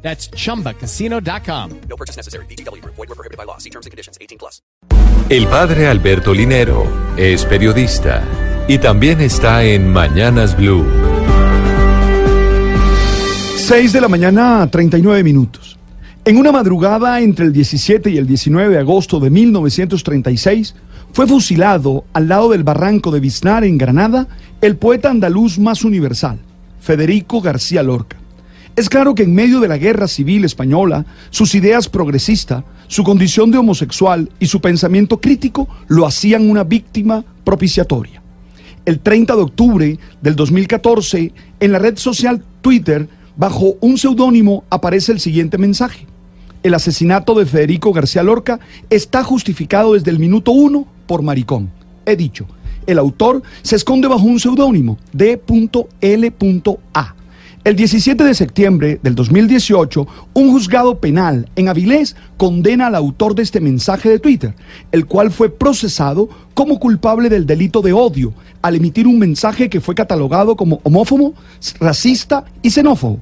That's chumbacasino.com. No purchase necessary. BGW. Void were prohibited by law. See terms and conditions. 18 plus. El padre Alberto Linero es periodista y también está en Mañanas Blue. 6 de la mañana, 39 minutos. En una madrugada entre el 17 y el 19 de agosto de 1936, fue fusilado al lado del barranco de Biznar en Granada el poeta andaluz más universal, Federico García Lorca. Es claro que en medio de la guerra civil española, sus ideas progresistas, su condición de homosexual y su pensamiento crítico lo hacían una víctima propiciatoria. El 30 de octubre del 2014, en la red social Twitter, bajo un seudónimo, aparece el siguiente mensaje. El asesinato de Federico García Lorca está justificado desde el minuto uno por maricón. He dicho, el autor se esconde bajo un seudónimo, D.L.A. El 17 de septiembre del 2018, un juzgado penal en Avilés condena al autor de este mensaje de Twitter, el cual fue procesado como culpable del delito de odio al emitir un mensaje que fue catalogado como homófobo, racista y xenófobo.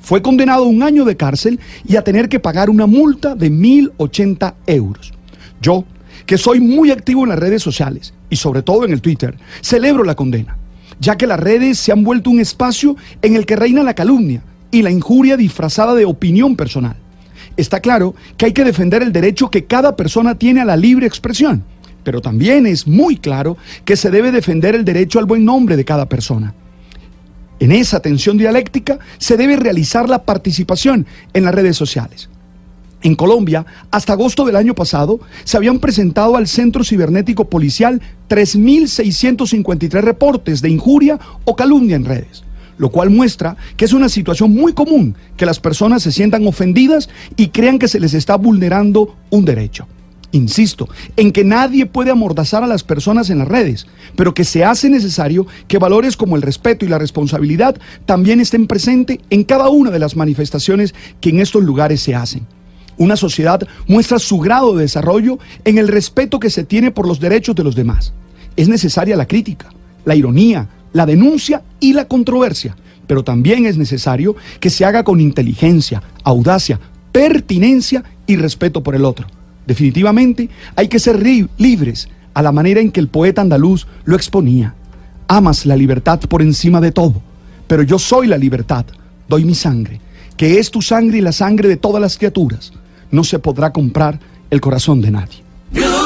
Fue condenado a un año de cárcel y a tener que pagar una multa de 1.080 euros. Yo, que soy muy activo en las redes sociales y sobre todo en el Twitter, celebro la condena ya que las redes se han vuelto un espacio en el que reina la calumnia y la injuria disfrazada de opinión personal. Está claro que hay que defender el derecho que cada persona tiene a la libre expresión, pero también es muy claro que se debe defender el derecho al buen nombre de cada persona. En esa tensión dialéctica se debe realizar la participación en las redes sociales. En Colombia, hasta agosto del año pasado, se habían presentado al Centro Cibernético Policial 3.653 reportes de injuria o calumnia en redes, lo cual muestra que es una situación muy común que las personas se sientan ofendidas y crean que se les está vulnerando un derecho. Insisto, en que nadie puede amordazar a las personas en las redes, pero que se hace necesario que valores como el respeto y la responsabilidad también estén presentes en cada una de las manifestaciones que en estos lugares se hacen. Una sociedad muestra su grado de desarrollo en el respeto que se tiene por los derechos de los demás. Es necesaria la crítica, la ironía, la denuncia y la controversia, pero también es necesario que se haga con inteligencia, audacia, pertinencia y respeto por el otro. Definitivamente hay que ser libres a la manera en que el poeta andaluz lo exponía. Amas la libertad por encima de todo, pero yo soy la libertad, doy mi sangre, que es tu sangre y la sangre de todas las criaturas no se podrá comprar el corazón de nadie.